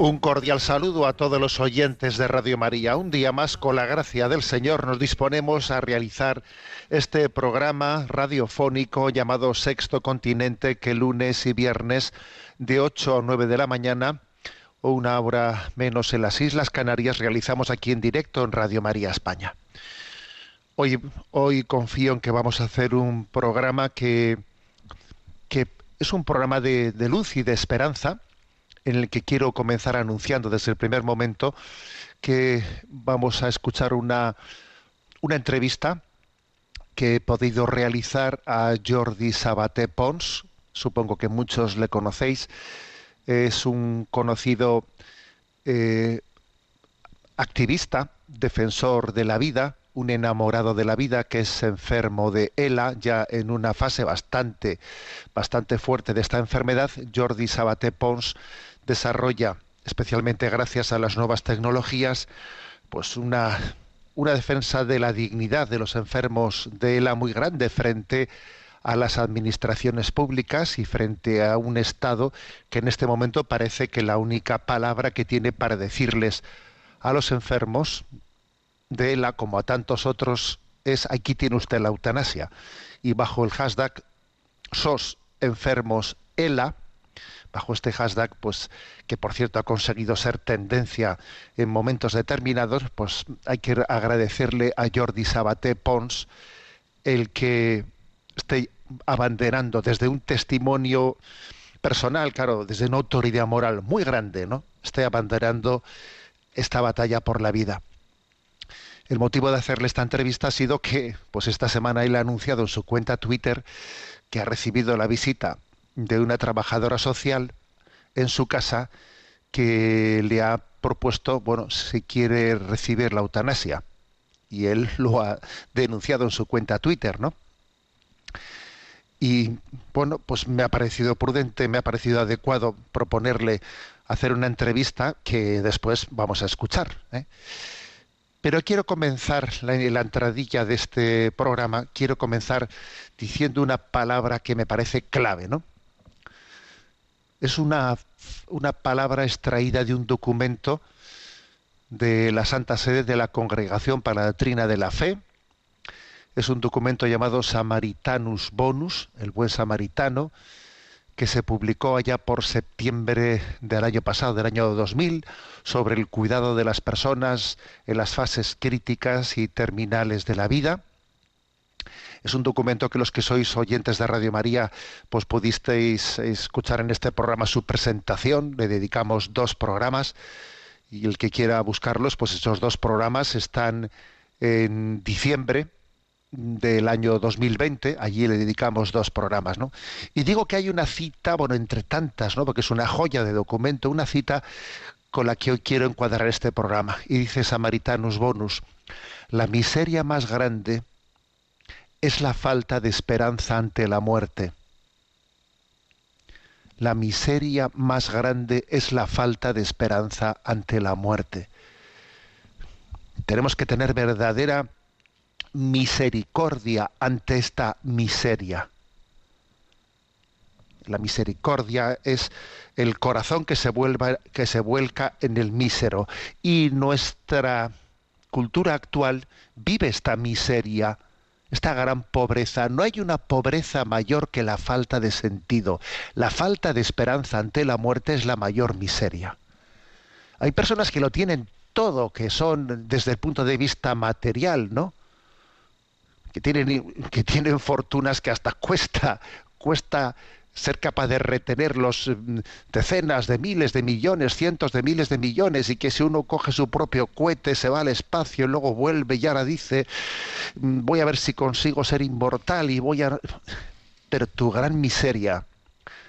Un cordial saludo a todos los oyentes de Radio María. Un día más, con la gracia del Señor, nos disponemos a realizar este programa radiofónico llamado Sexto Continente, que lunes y viernes de 8 a 9 de la mañana o una hora menos en las Islas Canarias realizamos aquí en directo en Radio María España. Hoy, hoy confío en que vamos a hacer un programa que, que es un programa de, de luz y de esperanza en el que quiero comenzar anunciando desde el primer momento que vamos a escuchar una, una entrevista que he podido realizar a Jordi Sabaté Pons, supongo que muchos le conocéis, es un conocido eh, activista, defensor de la vida, un enamorado de la vida que es enfermo de ELA, ya en una fase bastante, bastante fuerte de esta enfermedad. Jordi Sabaté Pons desarrolla, especialmente gracias a las nuevas tecnologías, pues una, una defensa de la dignidad de los enfermos de ELA muy grande frente a las administraciones públicas y frente a un Estado que en este momento parece que la única palabra que tiene para decirles a los enfermos de ELA, como a tantos otros, es aquí tiene usted la eutanasia. Y bajo el hashtag SOS enfermos ELA, bajo este hashtag, pues que por cierto ha conseguido ser tendencia en momentos determinados, pues hay que agradecerle a Jordi Sabaté Pons el que esté abanderando desde un testimonio personal, claro, desde una autoridad moral muy grande, ¿no? Esté abanderando esta batalla por la vida. El motivo de hacerle esta entrevista ha sido que, pues esta semana él ha anunciado en su cuenta Twitter que ha recibido la visita de una trabajadora social en su casa que le ha propuesto, bueno, si quiere recibir la eutanasia. Y él lo ha denunciado en su cuenta Twitter, ¿no? Y bueno, pues me ha parecido prudente, me ha parecido adecuado proponerle hacer una entrevista que después vamos a escuchar. ¿eh? Pero quiero comenzar la, la entradilla de este programa, quiero comenzar diciendo una palabra que me parece clave, ¿no? Es una, una palabra extraída de un documento de la Santa Sede de la Congregación para la Doctrina de la Fe. Es un documento llamado Samaritanus Bonus, el buen samaritano, que se publicó allá por septiembre del año pasado, del año 2000, sobre el cuidado de las personas en las fases críticas y terminales de la vida. Es un documento que los que sois oyentes de Radio María, pues pudisteis escuchar en este programa su presentación. Le dedicamos dos programas y el que quiera buscarlos, pues esos dos programas están en diciembre del año 2020, allí le dedicamos dos programas, ¿no? Y digo que hay una cita, bueno, entre tantas, ¿no? Porque es una joya de documento, una cita con la que hoy quiero encuadrar este programa. Y dice Samaritanus Bonus, la miseria más grande es la falta de esperanza ante la muerte. La miseria más grande es la falta de esperanza ante la muerte. Tenemos que tener verdadera misericordia ante esta miseria. La misericordia es el corazón que se, vuelva, que se vuelca en el mísero y nuestra cultura actual vive esta miseria, esta gran pobreza. No hay una pobreza mayor que la falta de sentido. La falta de esperanza ante la muerte es la mayor miseria. Hay personas que lo tienen todo, que son desde el punto de vista material, ¿no? Que tienen, que tienen fortunas que hasta cuesta, cuesta ser capaz de retener los mm, decenas de miles de millones, cientos de miles de millones, y que si uno coge su propio cohete, se va al espacio y luego vuelve y ahora dice, mm, voy a ver si consigo ser inmortal y voy a... Pero tu gran miseria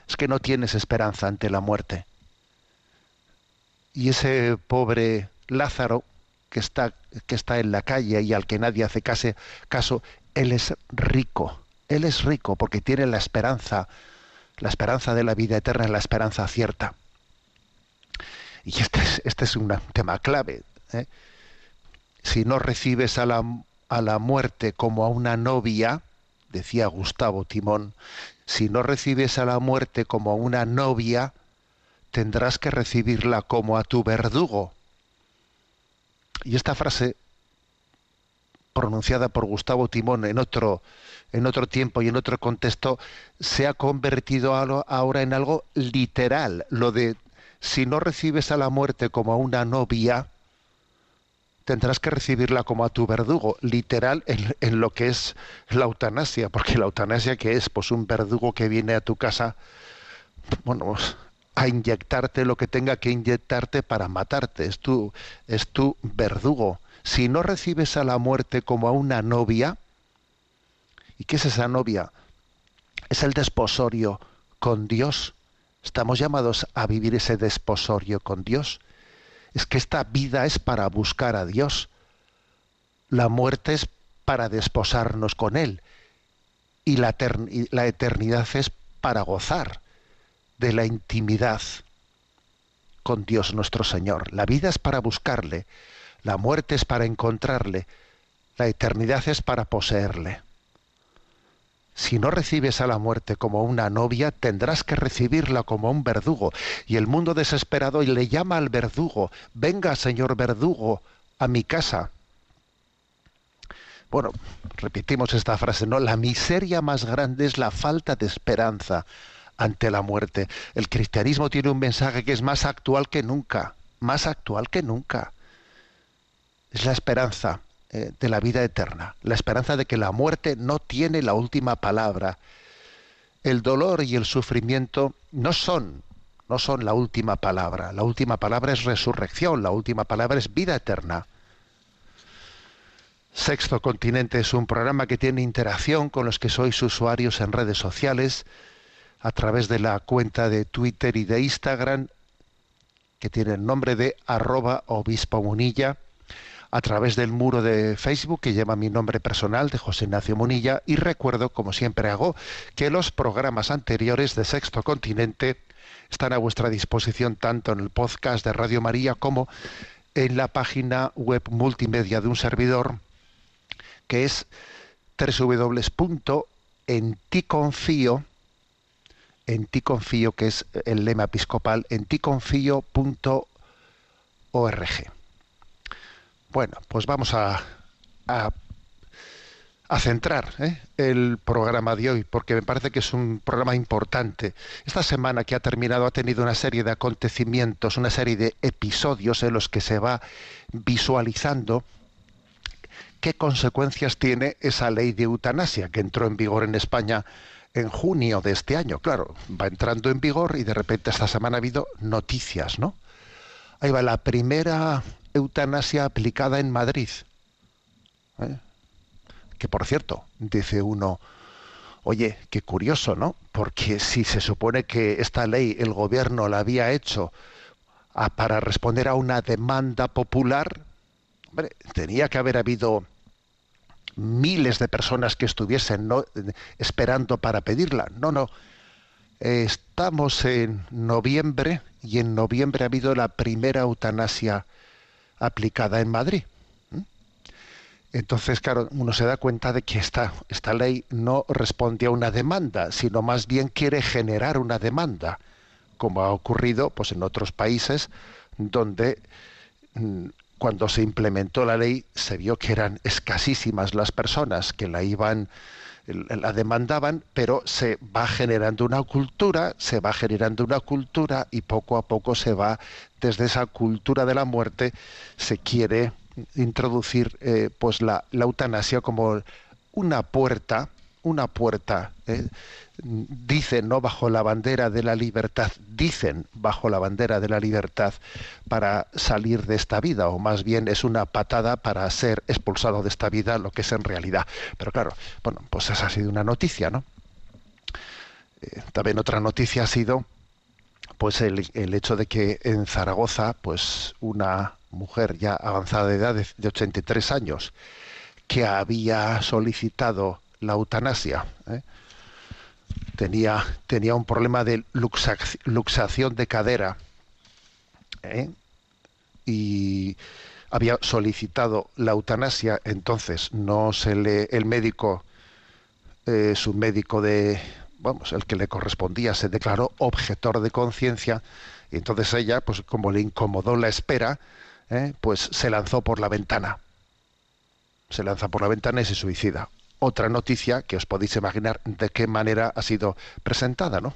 es que no tienes esperanza ante la muerte. Y ese pobre Lázaro que está, que está en la calle y al que nadie hace caso, él es rico. Él es rico porque tiene la esperanza la esperanza de la vida eterna es la esperanza cierta. Y este es, este es un tema clave. ¿eh? Si no recibes a la, a la muerte como a una novia, decía Gustavo Timón, si no recibes a la muerte como a una novia, tendrás que recibirla como a tu verdugo. Y esta frase, pronunciada por Gustavo Timón en otro, en otro tiempo y en otro contexto, se ha convertido ahora en algo literal. Lo de si no recibes a la muerte como a una novia, tendrás que recibirla como a tu verdugo, literal en, lo que es la eutanasia, porque la eutanasia que es pues un verdugo que viene a tu casa, bueno, pues, a inyectarte lo que tenga que inyectarte para matarte, es tu, es tu verdugo. Si no recibes a la muerte como a una novia, ¿Y qué es esa novia? Es el desposorio con Dios. Estamos llamados a vivir ese desposorio con Dios. Es que esta vida es para buscar a Dios. La muerte es para desposarnos con Él. Y la, la eternidad es para gozar de la intimidad con Dios nuestro Señor. La vida es para buscarle, la muerte es para encontrarle, la eternidad es para poseerle. Si no recibes a la muerte como una novia, tendrás que recibirla como un verdugo. Y el mundo desesperado le llama al verdugo, venga, señor verdugo, a mi casa. Bueno, repetimos esta frase, ¿no? La miseria más grande es la falta de esperanza ante la muerte. El cristianismo tiene un mensaje que es más actual que nunca, más actual que nunca. Es la esperanza eh, de la vida eterna, la esperanza de que la muerte no tiene la última palabra. El dolor y el sufrimiento no son, no son la última palabra. La última palabra es resurrección, la última palabra es vida eterna. Sexto Continente es un programa que tiene interacción con los que sois usuarios en redes sociales a través de la cuenta de Twitter y de Instagram que tiene el nombre de arroba obispo munilla a través del muro de Facebook que lleva mi nombre personal de José Ignacio Munilla y recuerdo, como siempre hago, que los programas anteriores de Sexto Continente están a vuestra disposición tanto en el podcast de Radio María como en la página web multimedia de un servidor que es www.enticonfío en ti confío, que es el lema episcopal, en ticonfío.org. Bueno, pues vamos a, a, centrar ¿eh? el programa de hoy, porque me parece que es un programa importante. Esta semana que ha terminado ha tenido una serie de acontecimientos, una serie de episodios en los que se va visualizando qué consecuencias tiene esa ley de eutanasia que entró en vigor en España en junio de este año. Claro, va entrando en vigor y de repente esta semana ha habido noticias, ¿no? Ahí va la primera eutanasia aplicada en Madrid. ¿Eh? Que por cierto, dice uno, oye, qué curioso, ¿no? Porque si se supone que esta ley el gobierno la había hecho para responder a una demanda popular, tenía que haber habido miles de personas que estuviesen esperando para pedirla. No, no. Estamos en noviembre y en noviembre ha habido la primera eutanasia aplicada en Madrid. Entonces, claro, uno se da cuenta de que esta, esta ley no responde a una demanda, sino más bien quiere generar una demanda, como ha ocurrido pues, en otros países donde mm, cuando se implementó la ley se vio que eran escasísimas las personas que la iban la demandaban, pero se va generando una cultura, se va generando una cultura y poco a poco se va, desde esa cultura de la muerte, se quiere introducir eh, pues la, la eutanasia como una puerta, una puerta, eh, dicen, ¿no? Bajo la bandera de la libertad, dicen bajo la bandera de la libertad para salir de esta vida, o más bien es una patada para ser expulsado de esta vida, lo que es en realidad. Pero claro, bueno, pues esa ha sido una noticia, ¿no? Eh, también otra noticia ha sido pues el, el hecho de que en Zaragoza, pues una mujer ya avanzada de edad de, de 83 años, que había solicitado la eutanasia, ¿eh? tenía, tenía un problema de luxac- luxación de cadera ¿eh? y había solicitado la eutanasia, entonces no se le, el médico, eh, su médico de, vamos, el que le correspondía, se declaró objetor de conciencia, y entonces ella, pues como le incomodó la espera, pues se lanzó por la ventana. Se lanza por la ventana y se suicida. Otra noticia que os podéis imaginar de qué manera ha sido presentada, ¿no?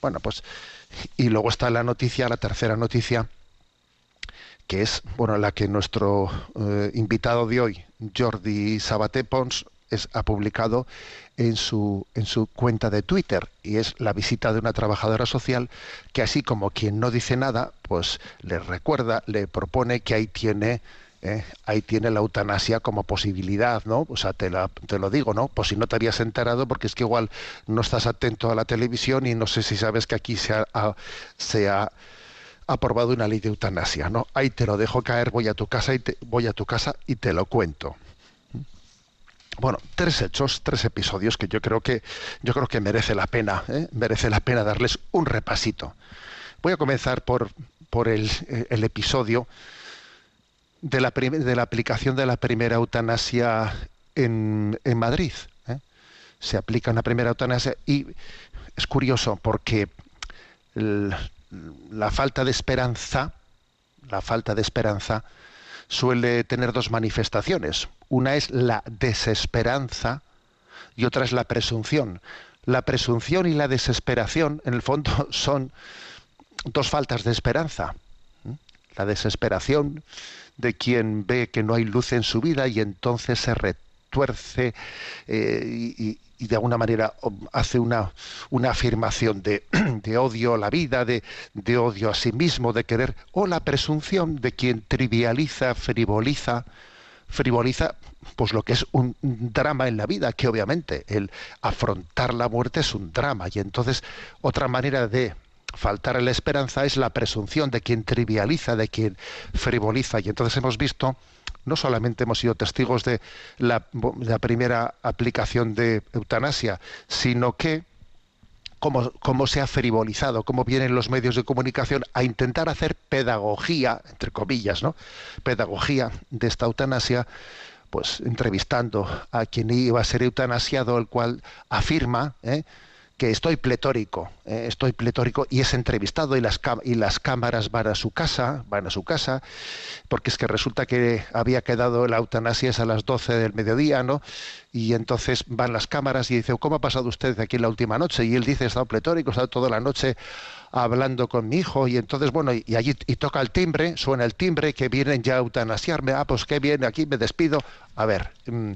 Bueno, pues y luego está la noticia, la tercera noticia, que es bueno la que nuestro eh, invitado de hoy, Jordi Sabaté Pons, ha publicado en su en su cuenta de Twitter y es la visita de una trabajadora social que así como quien no dice nada, pues le recuerda, le propone que ahí tiene eh, ahí tiene la eutanasia como posibilidad, ¿no? O sea, te, la- te lo digo, ¿no? Pues si no te habías enterado, porque es que igual no estás atento a la televisión y no sé si sabes que aquí se ha, aprobado una ley de eutanasia, ¿no? Ahí te lo dejo caer, voy a tu casa y te, voy a tu casa y te lo cuento. Bueno, tres hechos, tres episodios que yo creo que yo creo que merece la pena, ¿eh? merece la pena darles un repasito. Voy a comenzar por por el, eh, el episodio de la, de la aplicación de la primera eutanasia en, en Madrid. ¿eh? Se aplica una primera eutanasia y es curioso porque la falta de esperanza, la falta de esperanza suele tener dos manifestaciones. Una es la desesperanza y otra es la presunción. La presunción y la desesperación, en el fondo, son dos faltas de esperanza. ¿Mm? La desesperación de quien ve que no hay luz en su vida y entonces se retuerce eh, y, de alguna manera hace una, una afirmación de, de odio a la vida, de, de odio a sí mismo, de querer, o la presunción de quien trivializa, frivoliza, frivoliza pues lo que es un drama en la vida, que obviamente el afrontar la muerte es un drama. Y entonces otra manera de faltar a la esperanza es la presunción de quien trivializa, de quien frivoliza y entonces hemos visto no solamente hemos sido testigos de la, primera aplicación de eutanasia, sino que cómo, cómo se ha frivolizado, cómo vienen los medios de comunicación a intentar hacer pedagogía, entre comillas, ¿no? Pedagogía de esta eutanasia, pues entrevistando a quien iba a ser eutanasiado, el cual afirma ¿eh? Que estoy pletórico, ¿eh? estoy pletórico y es entrevistado y las, y las cámaras van a su casa, van a su casa, porque es que resulta que había quedado la eutanasia a las 12 del mediodía, ¿no? Y entonces van las cámaras y dice, ¿cómo ha pasado usted aquí la última noche? Y él dice, he estado pletórico, he estado toda la noche hablando con mi hijo y entonces, bueno, y, y allí y toca el timbre, suena el timbre, que vienen ya a eutanasiarme, ah, pues qué bien, aquí me despido. A ver, mm,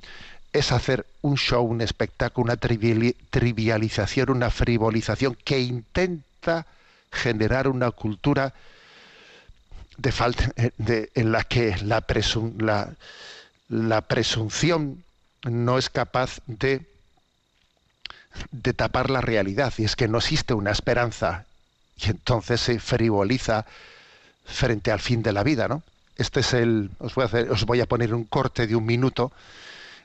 es hacer un show, un espectáculo, una triviali- trivialización, una frivolización que intenta generar una cultura de falta eh, en la que la, presun- la, la presunción no es capaz de tapar la realidad y es que no existe una esperanza y entonces se frivoliza frente al fin de la vida, ¿no? Este es el os voy a poner un corte de un minuto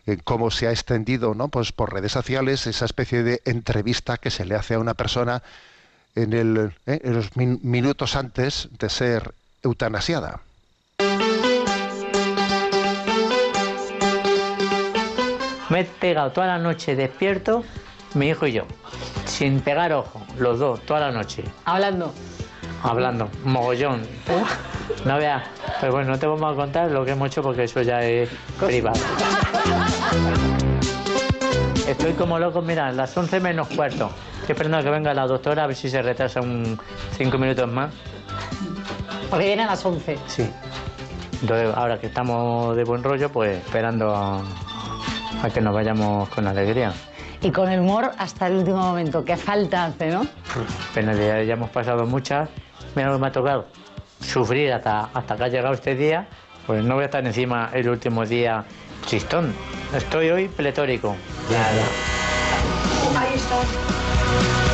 en cómo se ha extendido, ¿no? Pues por redes sociales esa especie de entrevista que se le hace a una persona en, el, ¿eh? los min- minutos antes de ser eutanasiada. Me he pegado toda la noche despierto, mi hijo y yo, sin pegar ojo, los dos, toda la noche, Hablando. Hablando, mogollón. No veas, pero bueno, no te vamos a contar lo que hemos hecho porque eso ya es privado. Estoy como loco, mira, las 11 menos cuarto. Estoy esperando a que venga la doctora a ver si se retrasa un 5 minutos más. Porque viene a las 11. Sí. Entonces, ahora que estamos de buen rollo, pues esperando a, a que nos vayamos con alegría. Y con el humor hasta el último momento. Qué falta hace, ¿no? Pena de ya, ya hemos pasado muchas. Mira lo que me ha tocado. Sufrir hasta, hasta que ha llegado este día. Pues no voy a estar encima el último día chistón. Estoy hoy pletórico. Ahí está.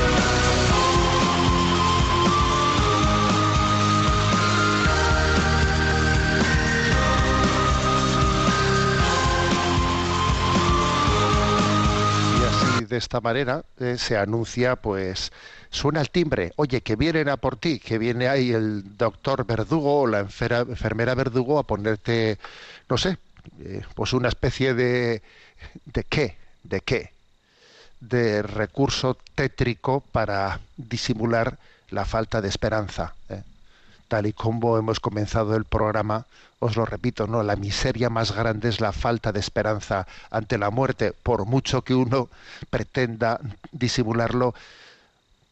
De esta manera, eh, se anuncia, pues, suena el timbre, oye, que vienen a por ti, que viene ahí el doctor Verdugo o la enfermera Verdugo a ponerte, no sé, eh, pues una especie de... ¿De qué? ¿De qué? De recurso tétrico para disimular la falta de esperanza. ¿eh? Tal y como hemos comenzado el programa, os lo repito, no, la miseria más grande es la falta de esperanza ante la muerte, por mucho que uno pretenda disimularlo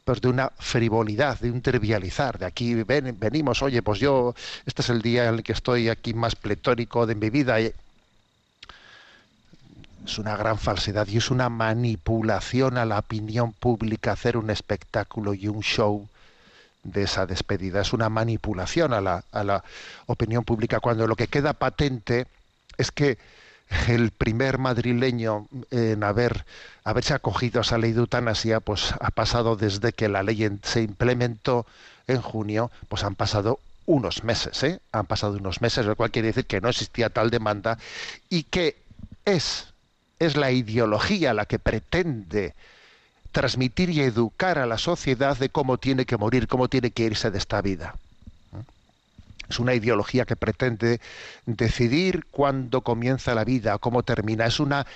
pues de una frivolidad, de un trivializar, de aquí ven- venimos, oye, pues yo, este es el día en el que estoy aquí más pletórico de mi vida. y- Es una gran falsedad y es una manipulación a la opinión pública hacer un espectáculo y un show de esa despedida. Es una manipulación a la, a la opinión pública cuando lo que queda patente es que el primer madrileño en haber haberse acogido a esa ley de eutanasia pues ha pasado desde que la ley se implementó en junio pues han pasado unos meses ¿eh? han pasado unos meses lo cual quiere decir que no existía tal demanda y que es es la ideología la que pretende transmitir y educar a la sociedad de cómo tiene que morir, cómo tiene que irse de esta vida. Es una ideología que pretende decidir cuándo comienza la vida, cómo termina. Es una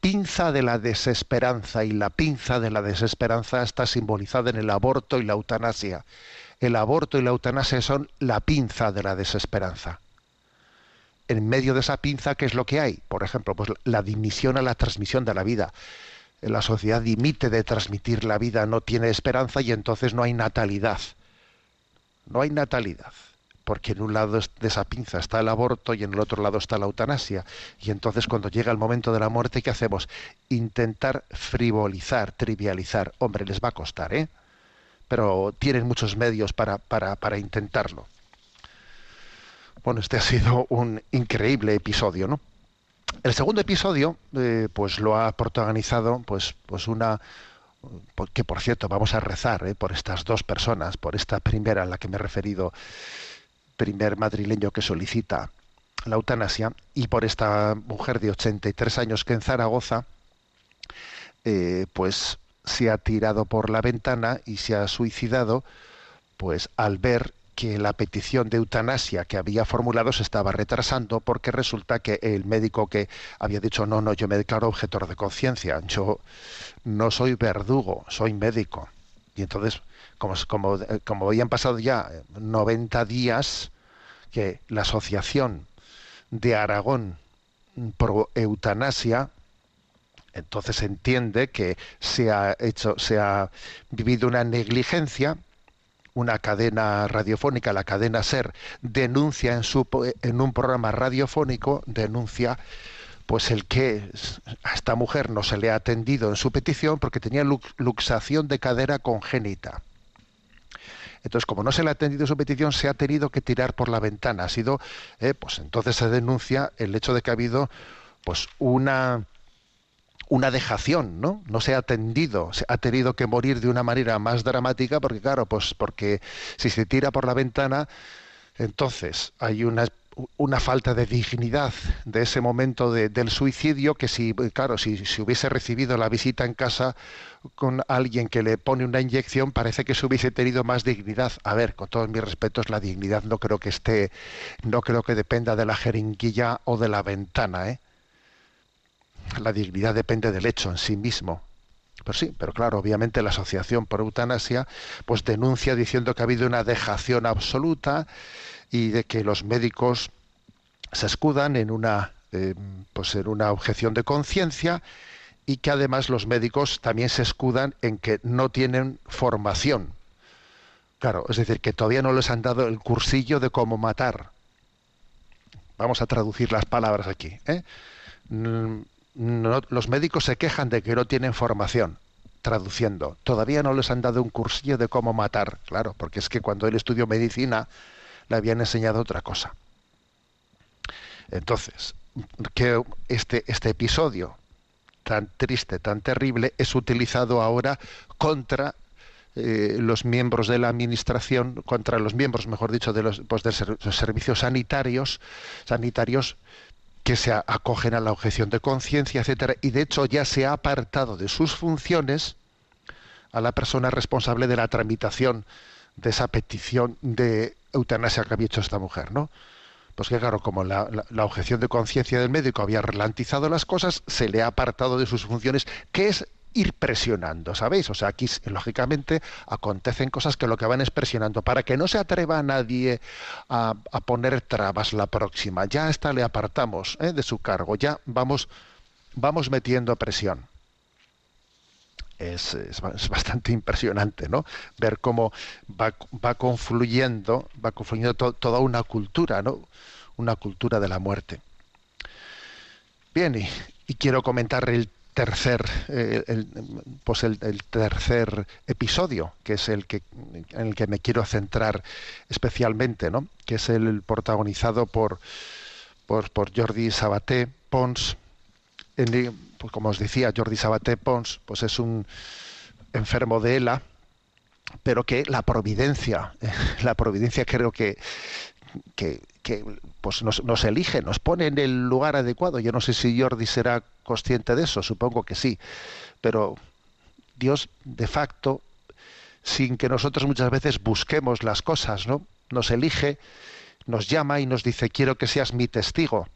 pinza de la desesperanza y la pinza de la desesperanza está simbolizada en el aborto y la eutanasia. El aborto y la eutanasia son la pinza de la desesperanza. En medio de esa pinza, ¿qué es lo que hay? Por ejemplo, pues la dimisión a la transmisión de la vida la sociedad dimite de transmitir la vida, no tiene esperanza y entonces no hay natalidad. No hay natalidad, porque en un lado de esa pinza está el aborto y en el otro lado está la eutanasia. Y entonces cuando llega el momento de la muerte, ¿qué hacemos? Intentar frivolizar, trivializar. Hombre, les va a costar, ¿eh? Pero tienen muchos medios para, para, para intentarlo. Bueno, este ha sido un increíble episodio, ¿no? El segundo episodio, eh, pues lo ha protagonizado, pues, pues una que por cierto vamos a rezar eh, por estas dos personas, por esta primera a la que me he referido, primer madrileño que solicita la eutanasia, y por esta mujer de 83 años que en Zaragoza, eh, pues se ha tirado por la ventana y se ha suicidado, pues al ver que la petición de eutanasia que había formulado se estaba retrasando porque resulta que el médico que había dicho no, no, yo me declaro objetor de conciencia, yo no soy verdugo, soy médico. Y entonces, como, como, eh, como habían pasado ya 90 días que la Asociación de Aragón pro eutanasia, entonces entiende que se ha hecho, se ha vivido una negligencia una cadena radiofónica, la cadena SER, denuncia en, su, en un programa radiofónico, denuncia pues el que a esta mujer no se le ha atendido en su petición porque tenía luxación de cadera congénita. Entonces, como no se le ha atendido su petición, se ha tenido que tirar por la ventana. Ha sido, eh, pues entonces se denuncia el hecho de que ha habido, pues una una dejación, ¿no? No se ha atendido, se ha tenido que morir de una manera más dramática porque claro, pues porque si se tira por la ventana, entonces hay una falta de dignidad de ese momento de, del suicidio que si claro si, si hubiese recibido la visita en casa con alguien que le pone una inyección parece que se hubiese tenido más dignidad a ver con todos mis respetos la dignidad no creo que esté no creo que dependa de la jeringuilla o de la ventana ¿eh? La dignidad depende del hecho en sí mismo. Pues sí, pero claro, obviamente la Asociación por Eutanasia pues denuncia diciendo que ha habido una dejación absoluta y de que los médicos se escudan en una eh, pues en una objeción de conciencia y que además los médicos también se escudan en que no tienen formación. Claro, es decir, que todavía no les han dado el cursillo de cómo matar. Vamos a traducir las palabras aquí. ¿eh? Los médicos se quejan de que no tienen formación. Traduciendo, todavía no les han dado un cursillo de cómo matar. Claro, porque es que cuando él estudió medicina le habían enseñado otra cosa. Entonces, que este, este episodio tan triste, tan terrible, es utilizado ahora contra eh, los miembros de la administración, contra los miembros, mejor dicho, de los, pues, de servicios sanitarios que se acogen a la objeción de conciencia, etcétera, y de hecho ya se ha apartado de sus funciones a la persona responsable de la tramitación de esa petición de eutanasia que había hecho esta mujer, ¿no? Pues que claro, como la, la- la objeción de conciencia del médico había ralentizado las cosas, se le ha apartado de sus funciones, que es ir presionando, ¿sabéis? O sea, aquí lógicamente acontecen cosas que lo que van es presionando para que no se atreva a nadie a, a poner trabas la próxima. Ya esta le apartamos ¿eh? de su cargo, ya vamos, vamos metiendo presión. Es, es ba- es bastante impresionante, ¿no? Ver cómo va, va confluyendo, va confluyendo to- toda una cultura, ¿no? Una cultura de la muerte. Bien, y, y quiero comentar el tercer, eh, pues el, el tercer episodio, que es el que en el que me quiero centrar especialmente, ¿no? Que es el protagonizado por por, por Jordi Sabaté Pons. Pues como os decía, Jordi Sabaté Pons, pues es un enfermo de ELA, pero que la providencia, la providencia creo que, que, que, pues nos, nos elige, nos pone en el lugar adecuado. Yo no sé si Jordi será consciente de eso, supongo que sí, pero Dios de facto, sin que nosotros muchas veces busquemos las cosas, ¿no? Nos elige, nos llama y nos dice quiero que seas mi testigo.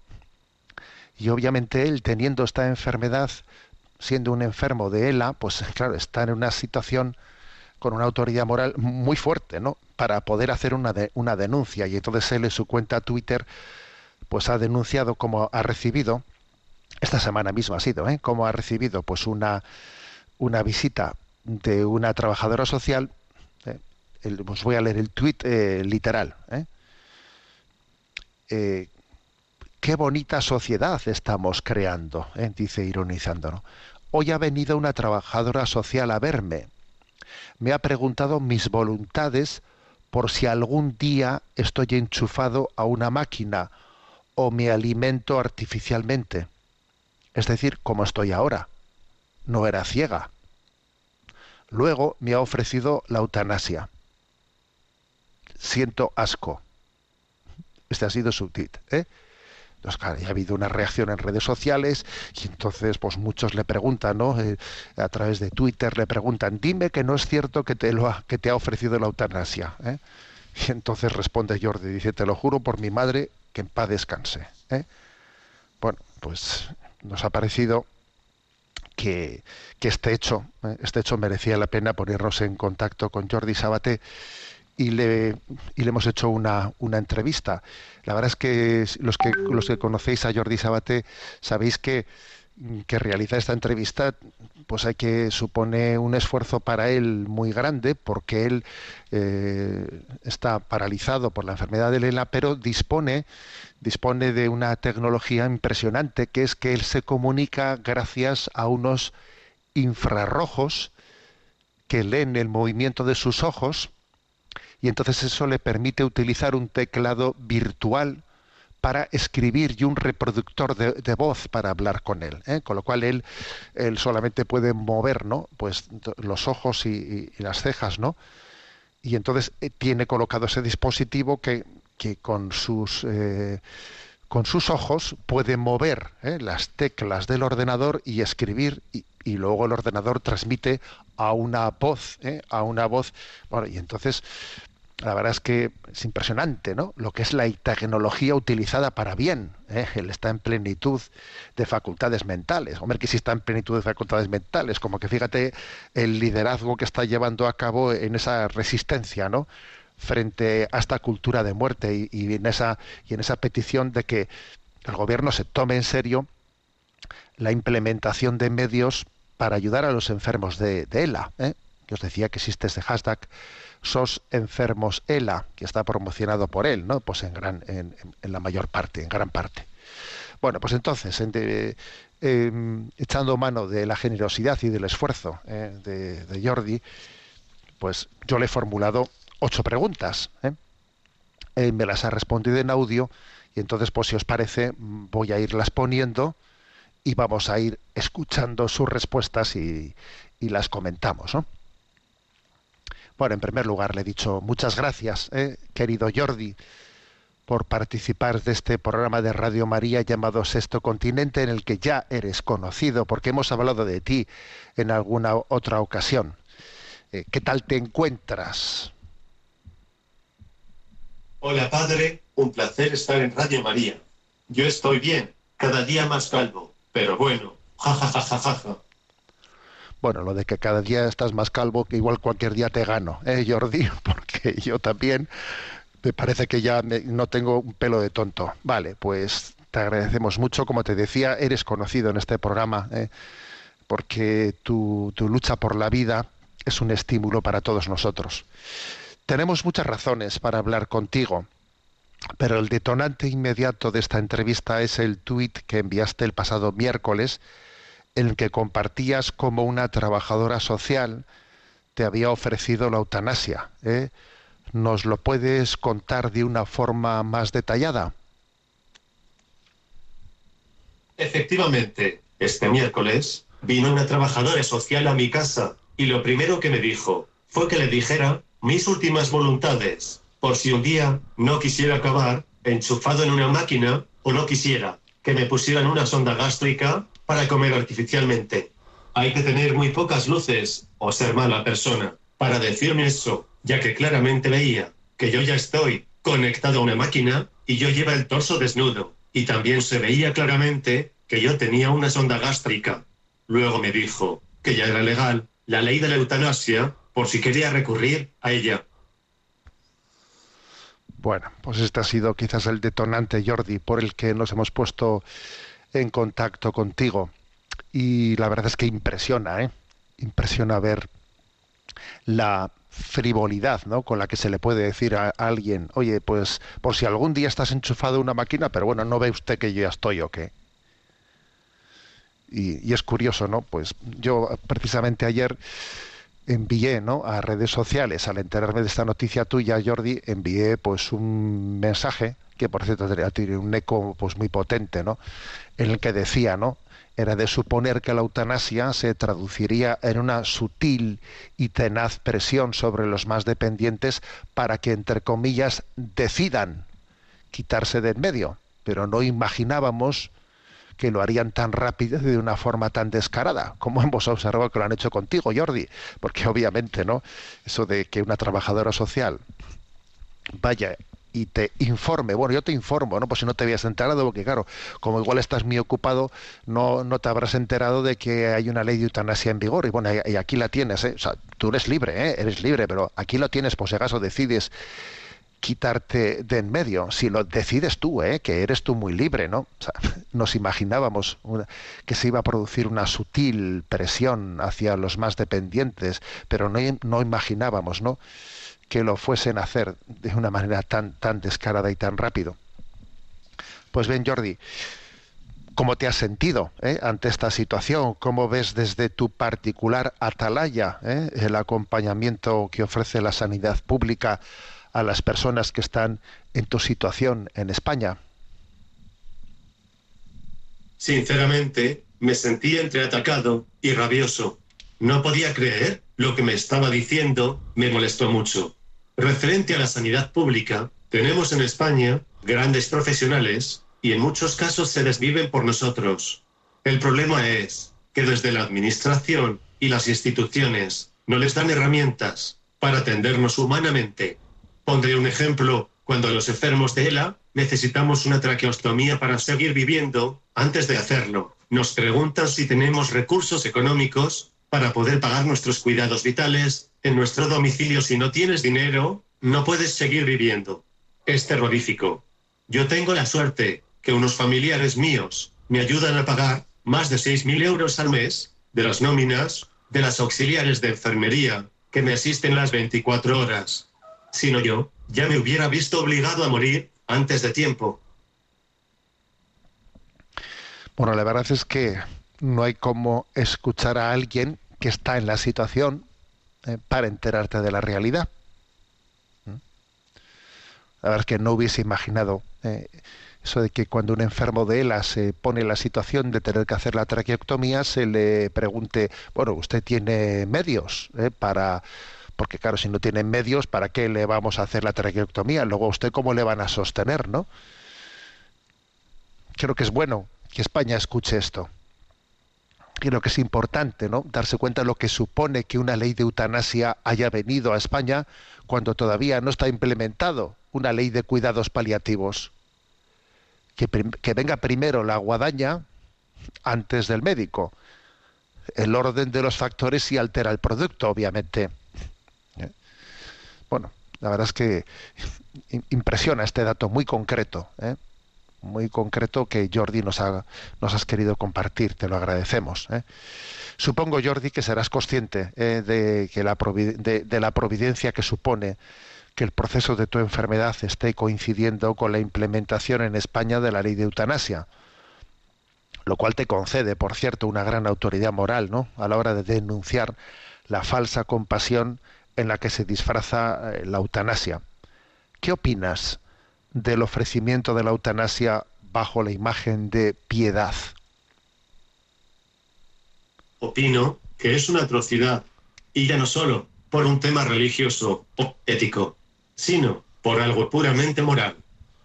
Y obviamente él, teniendo esta enfermedad, siendo un enfermo de ELA, pues claro, está en una situación con una autoridad moral muy fuerte, ¿no? Para poder hacer una, de- una denuncia. Y entonces él en su cuenta Twitter, pues ha denunciado como ha recibido, esta semana misma ha sido, ¿eh? Como ha recibido pues una, una visita de una trabajadora social. ¿eh? Os voy a leer el tuit eh, literal. ¿eh? Eh, qué bonita sociedad estamos creando, ¿eh? dice ironizando. ¿no? Hoy ha venido una trabajadora social a verme. Me ha preguntado mis voluntades por si algún día estoy enchufado a una máquina o me alimento artificialmente. Es decir, como estoy ahora. No era ciega. Luego me ha ofrecido la eutanasia. Siento asco. Este ha sido su tit. ¿eh? Entonces, ha habido una reacción en redes sociales y entonces pues muchos le preguntan, ¿no? Eh, a través de Twitter le preguntan, dime que no es cierto que te, lo ha, que te ha ofrecido la eutanasia. ¿eh? Y entonces responde Jordi, dice, te lo juro por mi madre que en paz descanse. ¿eh? Bueno, pues nos ha parecido que, que este hecho, ¿eh? este hecho merecía la pena ponernos en contacto con Jordi Sabaté y le, y le hemos hecho una, entrevista. La verdad es que los que los que conocéis a Jordi Sabaté sabéis que, que realizar esta entrevista pues hay que supone un esfuerzo para él muy grande porque él eh, está paralizado por la enfermedad de Lela pero dispone dispone de una tecnología impresionante que es que él se comunica gracias a unos infrarrojos que leen el movimiento de sus ojos y entonces eso le permite utilizar un teclado virtual para escribir y un reproductor de, de voz para hablar con él, ¿eh? con lo cual él, él solamente puede mover, ¿no? Pues los ojos y, las cejas, ¿no? Y entonces eh, tiene colocado ese dispositivo que, que con sus eh, con sus ojos puede mover las teclas del ordenador y escribir y, y luego el ordenador transmite a una voz, a una voz, bueno, y entonces la verdad es que es impresionante, ¿no? Lo que es la tecnología utilizada para bien. ¿eh? Él está en plenitud de facultades mentales. Hombre, que sí está en plenitud de facultades mentales. Como que fíjate el liderazgo que está llevando a cabo en esa resistencia, ¿no? Frente a esta cultura de muerte y, en esa y en esa petición de que el gobierno se tome en serio la implementación de medios para ayudar a los enfermos de, de ELA. ¿eh? Que os decía que existe ese hashtag SOS Enfermos ELA, que está promocionado por él, ¿no? Pues en, gran, en, la mayor parte, en gran parte. Bueno, pues entonces, eh, echando mano de la generosidad y del esfuerzo eh, de, de, Jordi, pues yo le he formulado ocho preguntas. ¿eh? me las ha respondido en audio y entonces, pues si os parece, voy a irlas poniendo y vamos a ir escuchando sus respuestas y, y las comentamos. ¿no? Bueno, en primer lugar le he dicho muchas gracias, querido Jordi, por participar de este programa de Radio María llamado Sexto Continente, en el que ya eres conocido, porque hemos hablado de ti en alguna otra ocasión. Eh, ¿Qué tal te encuentras? Hola padre, un placer estar en Radio María. Yo estoy bien, cada día más calvo, pero bueno, jajajajaja. Ja, ja, ja, bueno, lo de que cada día estás más calvo, que igual cualquier día te gano, ¿eh, Jordi? Porque yo también me parece que ya me, no tengo un pelo de tonto. Vale, pues te agradecemos mucho. Como te decía, eres conocido en este programa ¿eh? porque tu, tu lucha por la vida es un estímulo para todos nosotros. Tenemos muchas razones para hablar contigo, pero el detonante inmediato de esta entrevista es el tuit que enviaste el pasado miércoles, en el que compartías como una trabajadora social te había ofrecido la eutanasia. ¿eh? ¿Nos lo puedes contar de una forma más detallada? Efectivamente, este miércoles vino una trabajadora social a mi casa y lo primero que me dijo fue que le dijera mis últimas voluntades, por si un día no quisiera acabar enchufado en una máquina o no quisiera que me pusieran una sonda gástrica para comer artificialmente. Hay que tener muy pocas luces o ser mala persona para decirme eso ya que claramente veía que yo ya estoy conectado a una máquina y yo lleva el torso desnudo, y también se veía claramente que yo tenía una sonda gástrica. Luego me dijo que ya era legal la ley de la eutanasia por si quería recurrir a ella. Bueno, pues este ha sido quizás el detonante, Jordi, por el que nos hemos puesto en contacto contigo. Y la verdad es que impresiona, ¿eh? Impresiona ver la frivolidad ¿no? con la que se le puede decir a alguien, oye, pues por si algún día estás enchufado una máquina, pero bueno, no ve usted que yo ya estoy o qué. Y, y, es curioso, ¿no? Pues yo precisamente ayer envié ¿no? a redes sociales, al enterarme de esta noticia tuya, Jordi, envié pues un mensaje que por cierto tiene un eco pues muy potente, ¿no? En el que decía, ¿no? era de suponer que la eutanasia se traduciría en una sutil y tenaz presión sobre los más dependientes para que, entre comillas, decidan quitarse de en medio. Pero no imaginábamos que lo harían tan rápido y de una forma tan descarada, como hemos observado que lo han hecho contigo, Jordi, porque obviamente, ¿no? Eso de que una trabajadora social vaya y te informe. Bueno, yo te informo, ¿no? Pues si no te habías enterado, porque claro, como igual estás muy ocupado, no, no te habrás enterado de que hay una ley de eutanasia en vigor. Y bueno, y, aquí la tienes, ¿eh? O sea, tú eres libre, ¿eh? Eres libre, pero aquí lo tienes, por si acaso decides quitarte de en medio. Si lo decides tú, ¿eh? que eres tú muy libre, ¿no? O sea, nos imaginábamos una, que se iba a producir una sutil presión hacia los más dependientes, pero no, no imaginábamos, ¿no? Que lo fuesen a hacer de una manera tan, tan descarada y tan rápido. Pues bien, Jordi, ¿cómo te has sentido eh, ante esta situación? ¿Cómo ves desde tu particular atalaya eh, el acompañamiento que ofrece la sanidad pública a las personas que están en tu situación en España? Sinceramente, me sentí entre atacado y rabioso. No podía creer lo que me estaba diciendo, me molestó mucho. Referente a la sanidad pública, tenemos en España grandes profesionales y en muchos casos se desviven por nosotros. El problema es que desde la Administración y las instituciones no les dan herramientas para atendernos humanamente. Pondré un ejemplo. Cuando los enfermos de ELA necesitamos una traqueostomía para seguir viviendo, antes de hacerlo, nos preguntan si tenemos recursos económicos para poder pagar nuestros cuidados vitales en nuestro domicilio. Si no tienes dinero, no puedes seguir viviendo. Es terrorífico. Yo tengo la suerte que unos familiares míos me ayudan a pagar más de 6.000 euros al mes de las nóminas de las auxiliares de enfermería que me asisten las 24 horas. Si no yo, ya me hubiera visto obligado a morir antes de tiempo. Bueno, la verdad es que no hay como escuchar a alguien que está en la situación eh, para enterarte de la realidad. ¿Mm? La verdad es que no hubiese imaginado eh, eso de que cuando un enfermo de ELA se pone en la situación de tener que hacer la traqueotomía, se le pregunte, bueno, usted tiene medios eh, para... Porque claro, si no tiene medios, ¿para qué le vamos a hacer la traqueotomía? Luego, ¿a ¿usted cómo le van a sostener, no? Creo que es bueno que España escuche esto. Creo que es importante ¿no? darse cuenta de lo que supone que una ley de eutanasia haya venido a España cuando todavía no está implementado una ley de cuidados paliativos. Que, venga primero la guadaña antes del médico. El orden de los factores sí altera el producto, obviamente. ¿Eh? Bueno, la verdad es que impresiona este dato muy concreto. ¿eh? Muy concreto que Jordi nos, ha, nos has querido compartir. Te lo agradecemos. ¿eh? Supongo, Jordi, que serás consciente ¿eh? de, que la de, la providencia que supone que el proceso de tu enfermedad esté coincidiendo con la implementación en España de la ley de eutanasia, lo cual te concede, por cierto, una gran autoridad moral ¿no? a la hora de denunciar la falsa compasión en la que se disfraza eh, la eutanasia. ¿Qué opinas? Del ofrecimiento de la eutanasia bajo la imagen de piedad? Opino que es una atrocidad, y ya no solo por un tema religioso o ético, sino por algo puramente moral.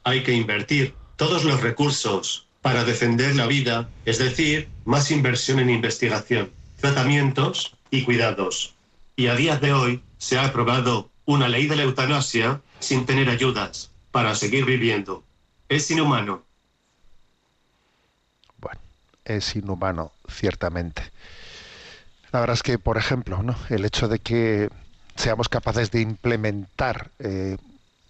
Hay que invertir todos los recursos para defender la vida, es decir, más inversión en investigación, tratamientos y cuidados. Y a día de hoy se ha aprobado una ley de la eutanasia sin tener ayudas, para seguir viviendo. Es inhumano. Bueno, es inhumano, ciertamente. La verdad es que, por ejemplo, ¿no? el hecho de que seamos capaces de implementar eh,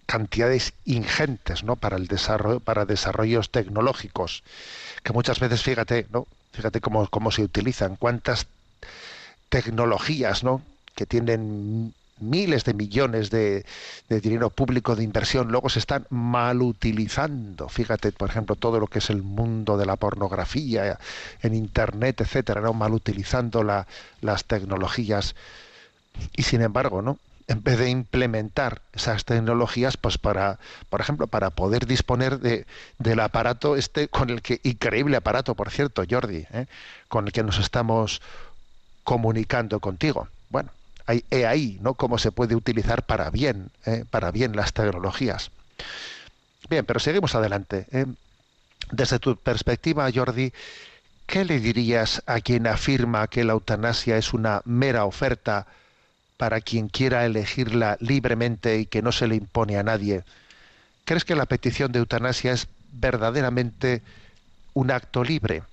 cantidades ingentes ¿no? para el desarrollo, para desarrollos tecnológicos, que muchas veces, fíjate, ¿no? fíjate cómo, cómo se utilizan, cuántas tecnologías ¿no? que tienen miles de millones de, dinero público de inversión luego se están mal utilizando. Fíjate, por ejemplo, todo lo que es el mundo de la pornografía en internet, etcétera, ¿no? mal utilizando la, las tecnologías. Y sin embargo, ¿no? En vez de implementar esas tecnologías, pues para, por ejemplo, para poder disponer de, del aparato este con el que, increíble aparato, por cierto, Jordi, ¿eh? con el que nos estamos comunicando contigo. He ahí ¿no? cómo se puede utilizar para bien, ¿eh? para bien las tecnologías. Bien, pero seguimos adelante. ¿eh? Desde tu perspectiva, Jordi, ¿qué le dirías a quien afirma que la eutanasia es una mera oferta para quien quiera elegirla libremente y que no se le impone a nadie? ¿Crees que la petición de eutanasia es verdaderamente un acto libre?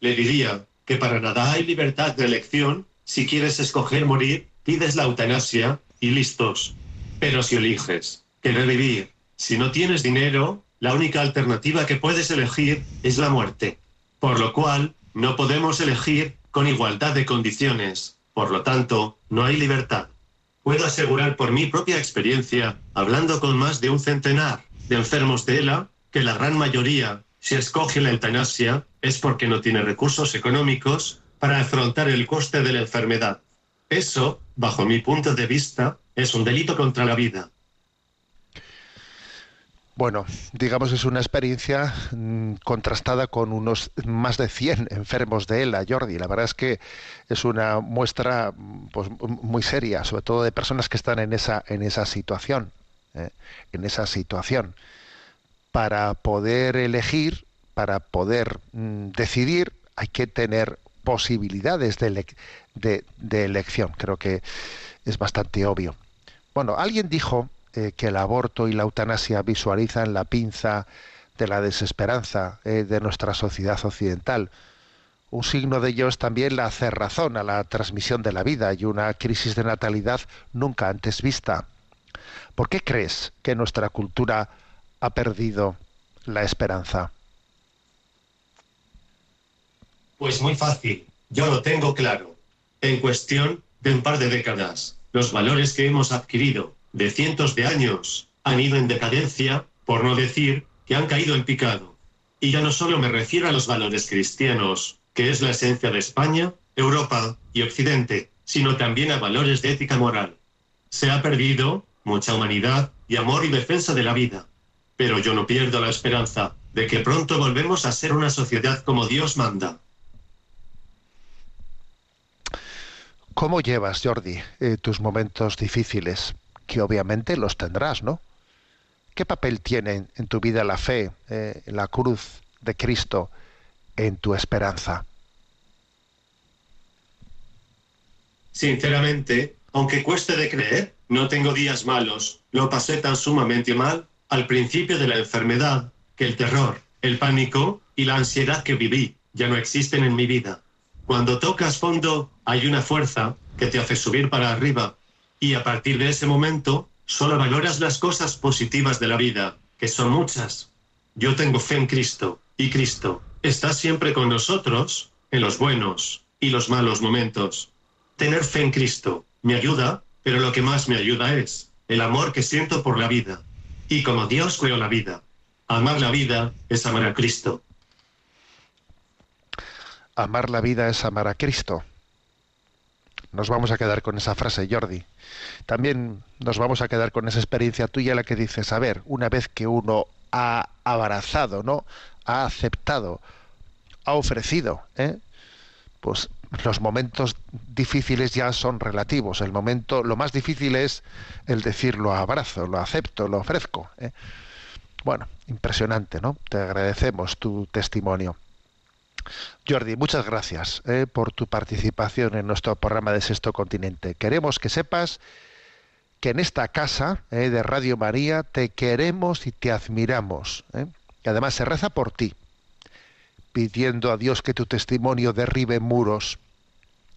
Le diría que para nada hay libertad de elección. Si quieres escoger morir, pides la eutanasia y listos. Pero si eliges querer vivir, si no tienes dinero, la única alternativa que puedes elegir es la muerte. Por lo cual, no podemos elegir con igualdad de condiciones. Por lo tanto, no hay libertad. Puedo asegurar por mi propia experiencia, hablando con más de un centenar de enfermos de ELA, que la gran mayoría si escoge la eutanasia es porque no tiene recursos económicos para afrontar el coste de la enfermedad. Eso, bajo mi punto de vista, es un delito contra la vida. Bueno, digamos es una experiencia mmm, contrastada con unos más de 100 enfermos de ELA, Jordi. La verdad es que es una muestra pues, muy seria, sobre todo de personas que están en esa en esa situación, ¿eh? en esa situación para poder elegir, para poder mm, decidir, hay que tener posibilidades de, ele de, de, elección. Creo que es bastante obvio. Bueno, alguien dijo eh, que el aborto y la eutanasia visualizan la pinza de la desesperanza eh, de nuestra sociedad occidental. Un signo de ello es también la cerrazón a la transmisión de la vida y una crisis de natalidad nunca antes vista. ¿Por qué crees que nuestra cultura ha perdido la esperanza? Pues muy fácil, yo lo tengo claro. En cuestión de un par de décadas, los valores que hemos adquirido de cientos de años han ido en decadencia, por no decir que han caído en picado. Y ya no solo me refiero a los valores cristianos, que es la esencia de España, Europa y Occidente, sino también a valores de ética moral. Se ha perdido mucha humanidad y amor y defensa de la vida. Pero yo no pierdo la esperanza de que pronto volvemos a ser una sociedad como Dios manda. ¿Cómo llevas, Jordi, eh, tus momentos difíciles? Que obviamente los tendrás, ¿no? ¿Qué papel tiene en tu vida la fe, eh, la cruz de Cristo en tu esperanza? Sinceramente, aunque cueste de creer, no tengo días malos. Lo pasé tan sumamente mal al principio de la enfermedad que el terror, el pánico y la ansiedad que viví ya no existen en mi vida. Cuando tocas fondo, hay una fuerza que te hace subir para arriba y a partir de ese momento solo valoras las cosas positivas de la vida, que son muchas. Yo tengo fe en Cristo y Cristo está siempre con nosotros en los buenos y los malos momentos. Tener fe en Cristo me ayuda, pero lo que más me ayuda es el amor que siento por la vida. Y como Dios creó la vida, amar la vida es amar a Cristo. Amar la vida es amar a Cristo. Nos vamos a quedar con esa frase, Jordi. También nos vamos a quedar con esa experiencia tuya, la que dices, a ver, una vez que uno ha abrazado, ¿no? Ha aceptado, ha ofrecido, ¿eh? pues los momentos difíciles ya son relativos. El momento, lo más difícil es el decir lo abrazo, lo acepto, lo ofrezco. ¿eh? Bueno, impresionante, ¿no? Te agradecemos tu testimonio. Jordi, muchas gracias ¿eh? por tu participación en nuestro programa de Sexto Continente. Queremos que sepas que en esta casa ¿eh? de Radio María te queremos y te admiramos. Y además se reza por ti pidiendo a Dios que tu testimonio derribe muros.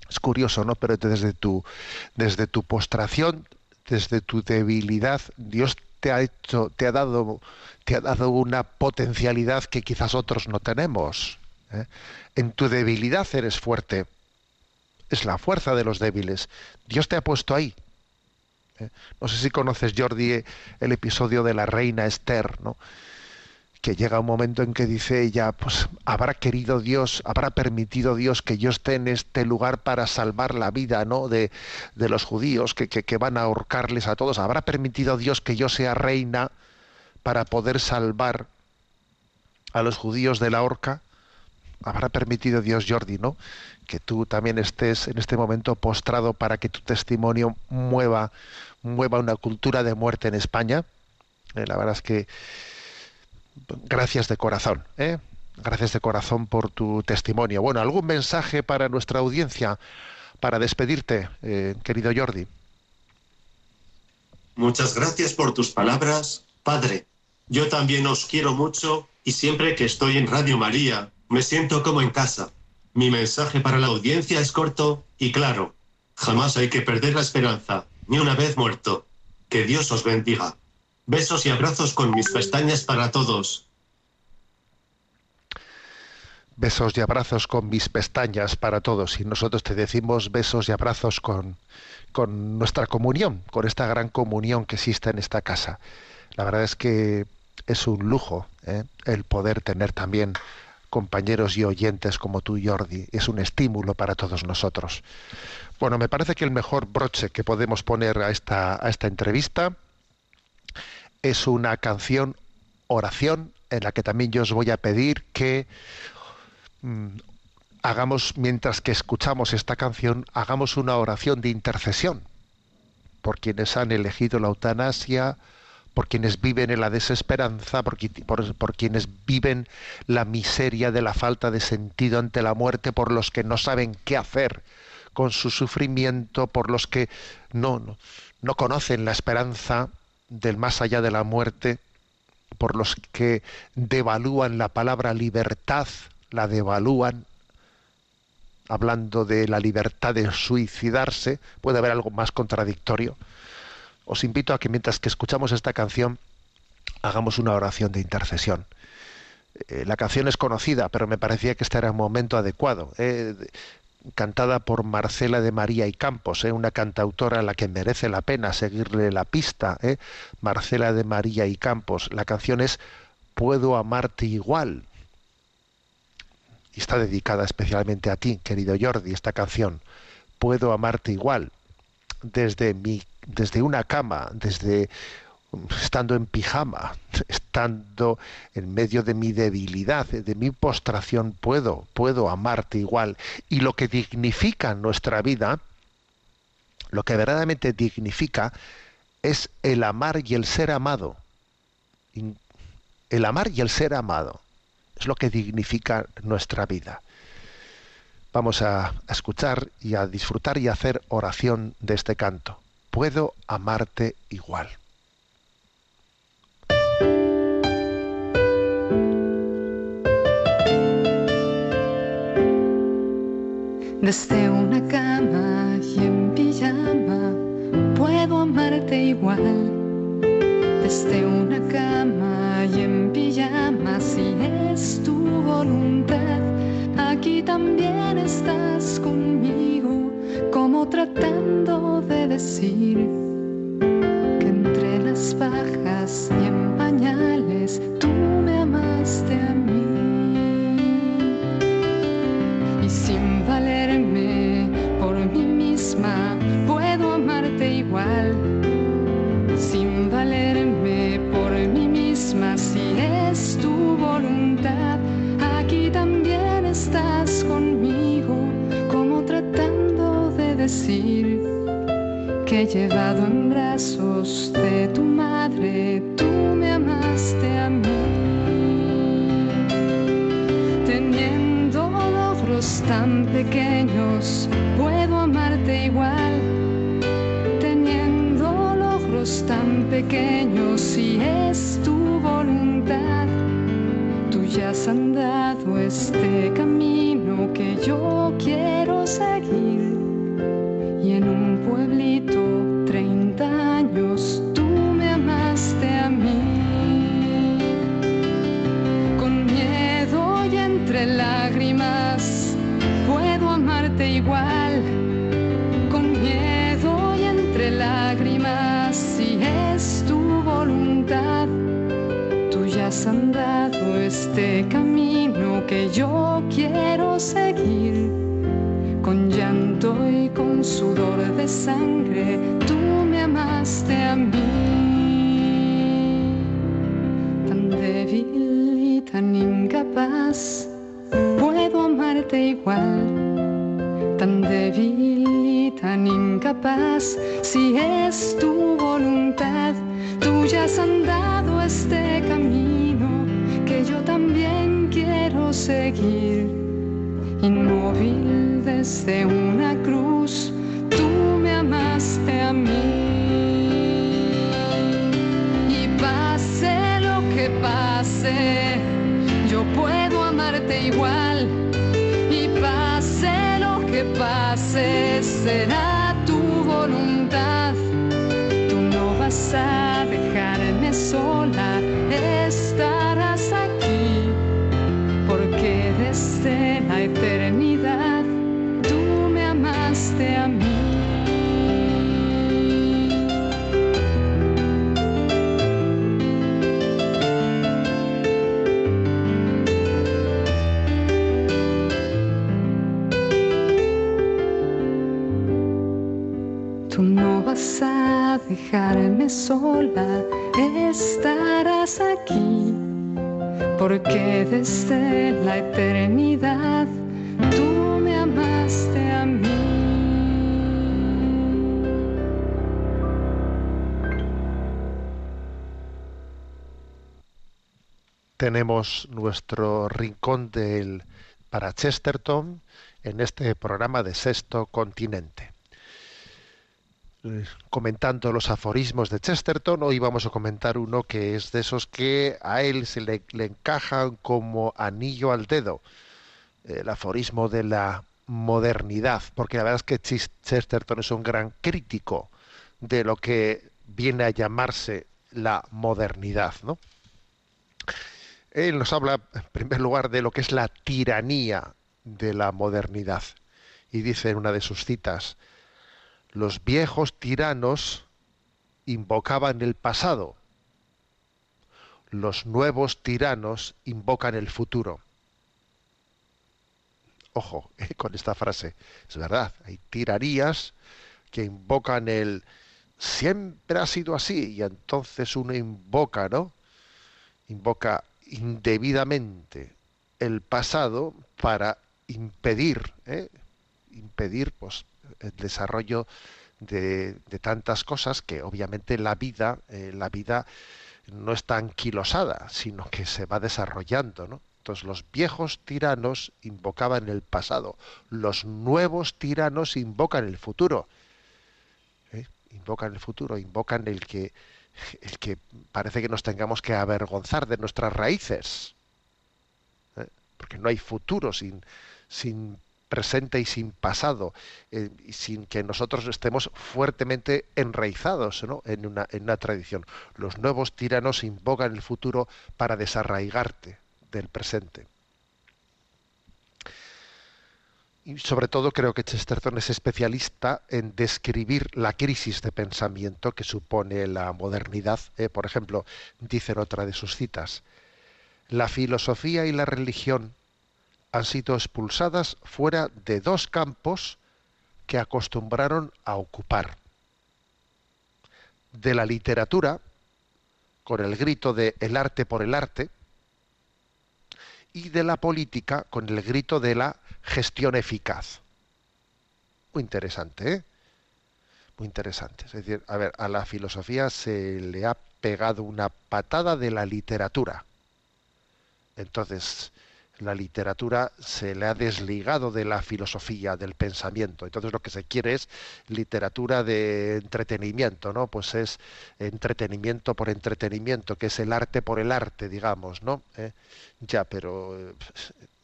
Es curioso, ¿no? Pero desde tu, desde tu postración, desde tu debilidad, Dios te ha hecho, te ha dado, te ha dado una potencialidad que quizás otros no tenemos. ¿eh? En tu debilidad eres fuerte. Es la fuerza de los débiles. Dios te ha puesto ahí. ¿eh? No sé si conoces, Jordi, el episodio de la reina Esther, ¿no? Que llega un momento en que dice ella, pues habrá querido Dios, habrá permitido Dios que yo esté en este lugar para salvar la vida ¿no? de, de los judíos que, que, van a ahorcarles a todos, habrá permitido Dios que yo sea reina para poder salvar a los judíos de la horca. Habrá permitido Dios, Jordi, ¿no? Que tú también estés en este momento postrado para que tu testimonio mueva, mueva una cultura de muerte en España. Eh, la verdad es que gracias de corazón, ¿eh? Gracias de corazón por tu testimonio. Bueno, ¿algún mensaje para nuestra audiencia para despedirte, eh, querido Jordi? Muchas gracias por tus palabras, Padre. Yo también os quiero mucho y siempre que estoy en Radio María me siento como en casa. Mi mensaje para la audiencia es corto y claro. Jamás hay que perder la esperanza, ni una vez muerto. Que Dios os bendiga. Besos y abrazos con mis pestañas para todos. Besos y abrazos con mis pestañas para todos. Y nosotros te decimos besos y abrazos con, con nuestra comunión, con esta gran comunión que existe en esta casa. La verdad es que es un lujo ¿eh? el poder tener también compañeros y oyentes como tú, Jordi. Es un estímulo para todos nosotros. Bueno, me parece que el mejor broche que podemos poner a esta, a esta entrevista es una canción oración en la que también yo os voy a pedir que mm, hagamos, mientras que escuchamos esta canción, hagamos una oración de intercesión por quienes han elegido la eutanasia, por quienes viven en la desesperanza, por, quienes viven la miseria de la falta de sentido ante la muerte, por los que no saben qué hacer con su sufrimiento, por los que no, no conocen la esperanza del más allá de la muerte, por los que devalúan la palabra libertad, la devalúan, hablando de la libertad de suicidarse, puede haber algo más contradictorio. Os invito a que mientras que escuchamos esta canción, hagamos una oración de intercesión. Eh, la canción es conocida, pero me parecía que este era un momento adecuado. eh, cantada por Marcela de María y Campos, eh, una cantautora a la que merece la pena seguirle la pista. eh. Marcela de María y Campos. La canción es Puedo amarte igual. Y está dedicada especialmente a ti, querido Jordi, esta canción. Puedo amarte igual. Desde mi, desde una cama, desde estando en pijama, estando en medio de mi debilidad, de mi postración, puedo, puedo amarte igual. Y lo que dignifica nuestra vida, lo que verdaderamente dignifica, es el amar y el ser amado. El amar y el ser amado es lo que dignifica nuestra vida. Vamos a escuchar y a disfrutar y a hacer oración de este canto. Puedo amarte igual. Desde una cama y en pijama puedo amarte igual. Desde una cama y en pijama si es tu voluntad. Aquí también estás conmigo, como tratando de decir que entre las bajas y en pañales tú me amaste a mí que llevado en brazos de tu madre tú me amaste a mí Teniendo logros tan pequeños, puedo amarte igual. Teniendo logros tan pequeños, si es tu voluntad, tú ya has andado este camino que yo este camino que yo quiero seguir. Con llanto y con sudor de sangre tú me amaste a mí. Tan débil y tan incapaz, puedo amarte igual. Tan débil y tan incapaz, si es tu voluntad, tú ya has andado este camino quiero seguir. Inmóvil desde una cruz, tú me amaste a mí. Y pase lo que pase, yo puedo amarte igual. Y pase lo que pase, será porque desde la eternidad tú me amaste a mí. tenemos nuestro rincón del para Chesterton en este programa de Sexto Continente. Eh, Comentando los aforismos de Chesterton, hoy vamos a comentar uno que es de esos que a él se le, encajan como anillo al dedo, el aforismo de la modernidad, porque la verdad es que Chesterton es un gran crítico de lo que viene a llamarse la modernidad, ¿no? Él nos habla, en primer lugar, de lo que es la tiranía de la modernidad. Y dice en una de sus citas, los viejos tiranos invocaban el pasado, los nuevos tiranos invocan el futuro. Ojo con esta frase, es verdad, hay tiranías que invocan el siempre ha sido así y entonces uno invoca, ¿no? Invoca indebidamente el pasado para impedir, ¿eh? impedir pues, el desarrollo de, tantas cosas que obviamente la vida, eh, la vida no está anquilosada, sino que se va desarrollando, ¿no? Entonces los viejos tiranos invocaban el pasado, los nuevos tiranos invocan el futuro. ¿eh? Invocan el futuro, invocan el que, el que parece que nos tengamos que avergonzar de nuestras raíces. ¿eh? Porque no hay futuro sin, sin presente y sin pasado, eh, sin que nosotros estemos fuertemente enraizados ¿no? en, una, en una tradición. Los nuevos tiranos invocan el futuro para desarraigarte del presente. Y sobre todo creo que Chesterton es especialista en describir la crisis de pensamiento que supone la modernidad. Eh, por ejemplo, dice en otra de sus citas, la filosofía y la religión han sido expulsadas fuera de dos campos que acostumbraron a ocupar. De la literatura, con el grito de el arte por el arte, y de la política con el grito de la gestión eficaz. Muy interesante, ¿eh? Muy interesante. Es decir, a ver, a la filosofía se le ha pegado una patada de la literatura. Entonces, la literatura se le ha desligado de la filosofía, del pensamiento. Entonces lo que se quiere es literatura de entretenimiento, ¿no? Pues es entretenimiento por entretenimiento, que es el arte por el arte, digamos, ¿no? ¿Eh? Ya, pero eh,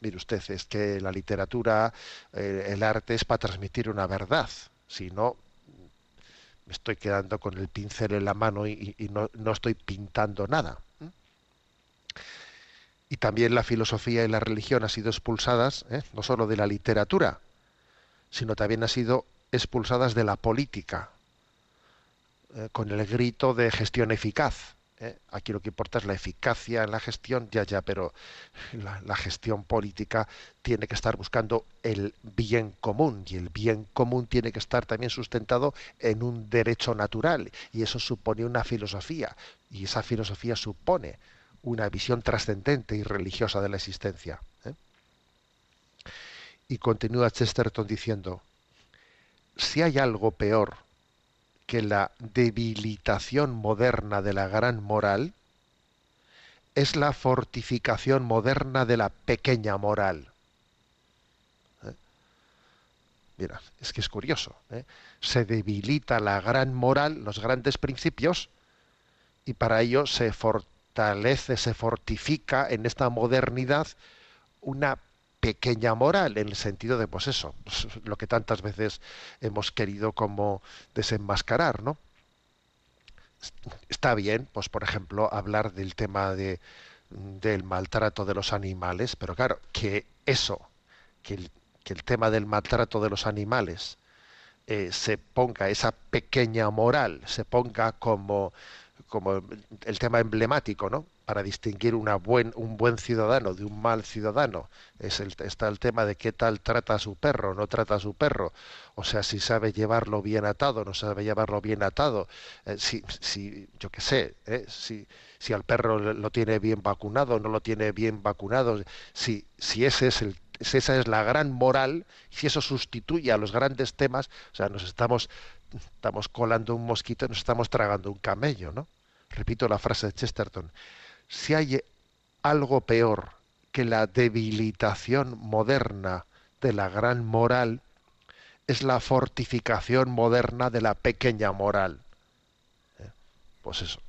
mire usted, es que la literatura, eh, el arte es para transmitir una verdad. Si no, me estoy quedando con el pincel en la mano y, y no, no estoy pintando nada y también la filosofía y la religión han sido expulsadas ¿eh? no solo de la literatura, sino también han sido expulsadas de la política, eh, con el grito de gestión eficaz. ¿eh? Aquí lo que importa es la eficacia en la gestión, ya, ya, pero la, la gestión política tiene que estar buscando el bien común y el bien común tiene que estar también sustentado en un derecho natural y eso supone una filosofía y esa filosofía supone una visión trascendente y religiosa de la existencia. ¿eh? Y continúa Chesterton diciendo, si hay algo peor que la debilitación moderna de la gran moral, es la fortificación moderna de la pequeña moral. ¿Eh? Mira, es que es curioso. ¿eh? Se debilita la gran moral, los grandes principios, y para ello se fortifica fortalece, se fortifica en esta modernidad una pequeña moral, en el sentido de, pues eso, lo que tantas veces hemos querido como desenmascarar, ¿no? Está bien, pues por ejemplo, hablar del tema de, del maltrato de los animales, pero claro, que eso, que el, que el tema del maltrato de los animales eh, se ponga esa pequeña moral, se ponga como como el tema emblemático, ¿no? Para distinguir una buen, un buen ciudadano de un mal ciudadano. Es el, está el tema de qué tal trata a su perro, no trata a su perro. O sea, si sabe llevarlo bien atado, no sabe llevarlo bien atado. Eh, si, si, yo qué sé, ¿eh? si, si al perro lo tiene bien vacunado, no lo tiene bien vacunado. Si, si ese es el si esa es la gran moral, si eso sustituye a los grandes temas, o sea, nos estamos, estamos colando un mosquito nos estamos tragando un camello, ¿no? Repito la frase de Chesterton, si hay algo peor que la debilitación moderna de la gran moral, es la fortificación moderna de la pequeña moral. ¿Eh? Pues eso.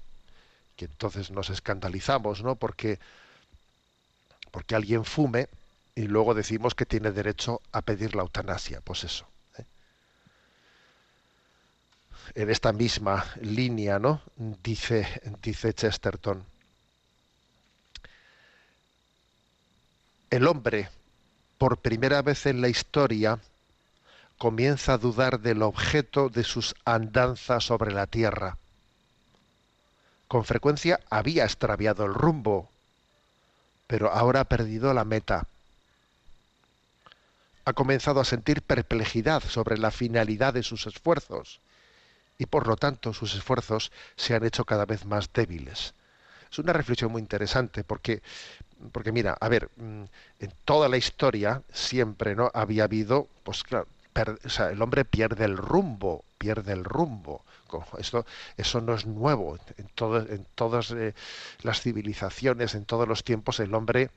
Que entonces nos escandalizamos, ¿no? Porque, porque alguien fume y luego decimos que tiene derecho a pedir la eutanasia. Pues eso. En esta misma línea, ¿no? Dice, dice Chesterton. El hombre, por primera vez en la historia, comienza a dudar del objeto de sus andanzas sobre la tierra. Con frecuencia había extraviado el rumbo, pero ahora ha perdido la meta. Ha comenzado a sentir perplejidad sobre la finalidad de sus esfuerzos y por lo tanto sus esfuerzos se han hecho cada vez más débiles. Es una reflexión muy interesante porque, porque mira, a ver, mm, en toda la historia siempre no había habido, pues claro, el hombre pierde el rumbo, pierde el rumbo. Esto, eso no es nuevo. En, todo- en todas eh, las civilizaciones, en todos los tiempos, el hombre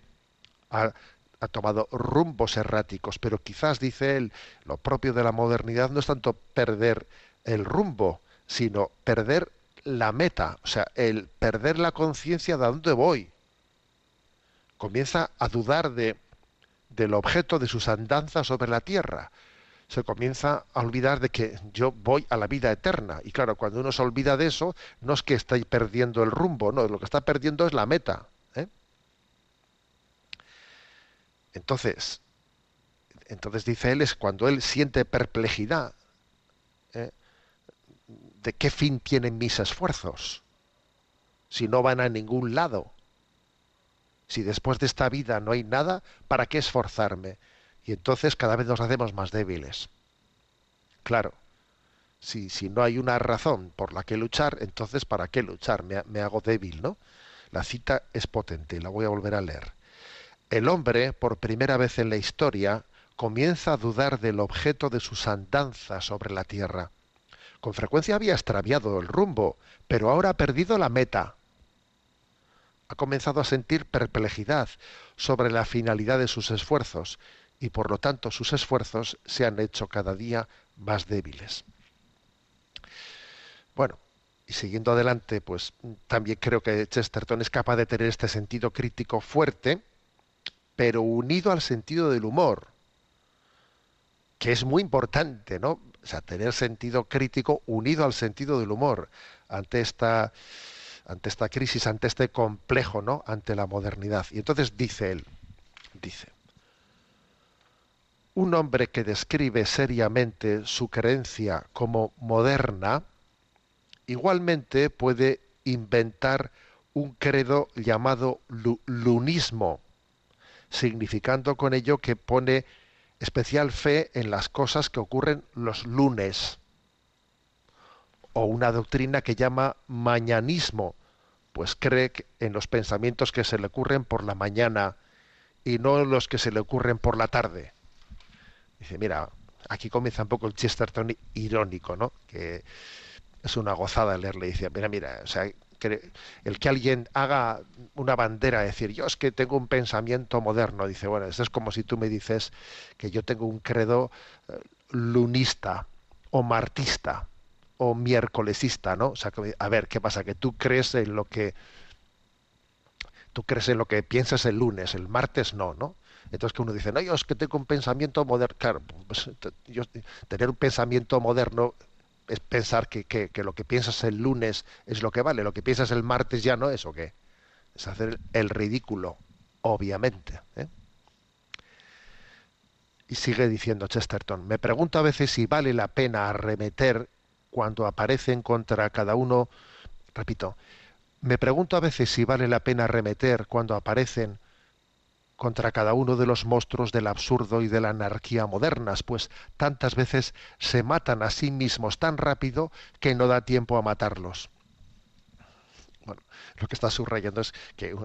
ha, ha tomado rumbos erráticos, pero quizás, dice él, lo propio de la modernidad no es tanto perder el rumbo, sino perder la meta, o sea, el perder la conciencia de a dónde voy. Comienza a dudar de, del objeto de sus andanzas sobre la tierra. Se comienza a olvidar de que yo voy a la vida eterna. Y claro, cuando uno se olvida de eso, no es que esté perdiendo el rumbo, no, lo que está perdiendo es la meta. ¿eh? Entonces, entonces dice él, es cuando él siente perplejidad. De qué fin tienen mis esfuerzos, si no van a ningún lado. Si después de esta vida no hay nada, ¿para qué esforzarme? Y entonces cada vez nos hacemos más débiles. Claro, si, si no hay una razón por la que luchar, entonces ¿para qué luchar? Me, me hago débil, ¿no? La cita es potente, la voy a volver a leer. El hombre, por primera vez en la historia, comienza a dudar del objeto de sus andanzas sobre la tierra. Con frecuencia había extraviado el rumbo, pero ahora ha perdido la meta. Ha comenzado a sentir perplejidad sobre la finalidad de sus esfuerzos y por lo tanto sus esfuerzos se han hecho cada día más débiles. Bueno, y siguiendo adelante, pues también creo que Chesterton es capaz de tener este sentido crítico fuerte, pero unido al sentido del humor, que es muy importante, ¿no? O sea, tener sentido crítico unido al sentido del humor ante esta ante esta crisis, ante este complejo, ¿no? Ante la modernidad. Y entonces dice él, dice, un hombre que describe seriamente su creencia como moderna, igualmente puede inventar un credo llamado lu- lunismo, significando con ello que pone especial fe en las cosas que ocurren los lunes, o una doctrina que llama mañanismo, pues cree en los pensamientos que se le ocurren por la mañana y no en los que se le ocurren por la tarde. Dice, mira, aquí comienza un poco el Chesterton irónico, ¿no? Que es una gozada leerle. Dice, mira, mira, o sea, el que alguien haga una bandera, decir, yo es que tengo un pensamiento moderno, dice, bueno, esto es como si tú me dices que yo tengo un credo eh, lunista o martista o miércolesista, ¿no? O sea, a ver, ¿qué pasa? Que tú crees en lo que tú crees en lo que piensas el lunes, el martes no, ¿no? Entonces que uno dice, no, yo es que tengo un pensamiento moderno. Claro, pues, yo- tener un pensamiento moderno es pensar que, que- que lo que piensas el lunes es lo que vale, lo que piensas el martes ya no es o qué. Es hacer el ridículo, obviamente. ¿eh? Y sigue diciendo Chesterton, me pregunto a veces si vale la pena arremeter cuando aparecen contra cada uno, repito, me pregunto a veces si vale la pena arremeter cuando aparecen contra cada uno de los monstruos del absurdo y de la anarquía modernas, pues tantas veces se matan a sí mismos tan rápido que no da tiempo a matarlos. Bueno, lo que está subrayando es que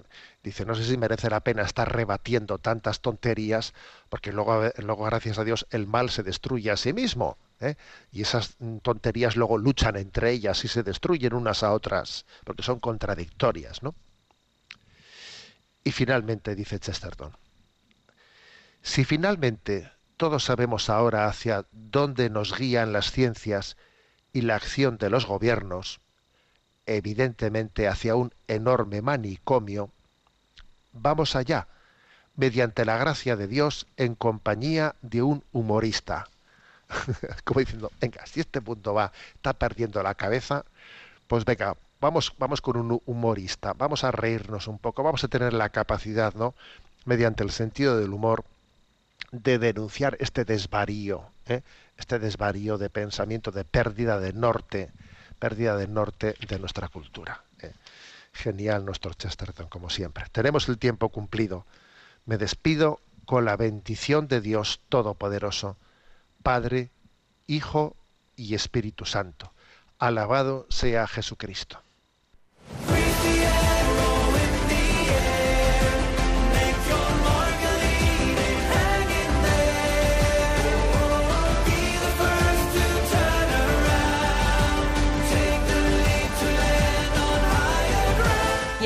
dice, no sé si merece la pena estar rebatiendo tantas tonterías, porque luego, luego gracias a Dios, el mal se destruye a sí mismo. ¿eh? Y esas tonterías luego luchan entre ellas y se destruyen unas a otras, porque son contradictorias, ¿no? Y finalmente, dice Chesterton, si finalmente todos sabemos ahora hacia dónde nos guían las ciencias y la acción de los gobiernos, evidentemente hacia un enorme manicomio, vamos allá, mediante la gracia de Dios, en compañía de un humorista. como diciendo, venga, si este punto va, está perdiendo la cabeza, pues venga, vamos, vamos con un humorista, vamos a reírnos un poco, vamos a tener la capacidad, ¿no? Mediante el sentido del humor, de denunciar este desvarío, ¿eh? este desvarío de pensamiento, de pérdida de norte, pérdida de norte de nuestra cultura. ¿eh? Genial nuestro Chesterton, como siempre. Tenemos el tiempo cumplido. Me despido con la bendición de Dios Todopoderoso, Padre, Hijo y Espíritu Santo. Alabado sea Jesucristo.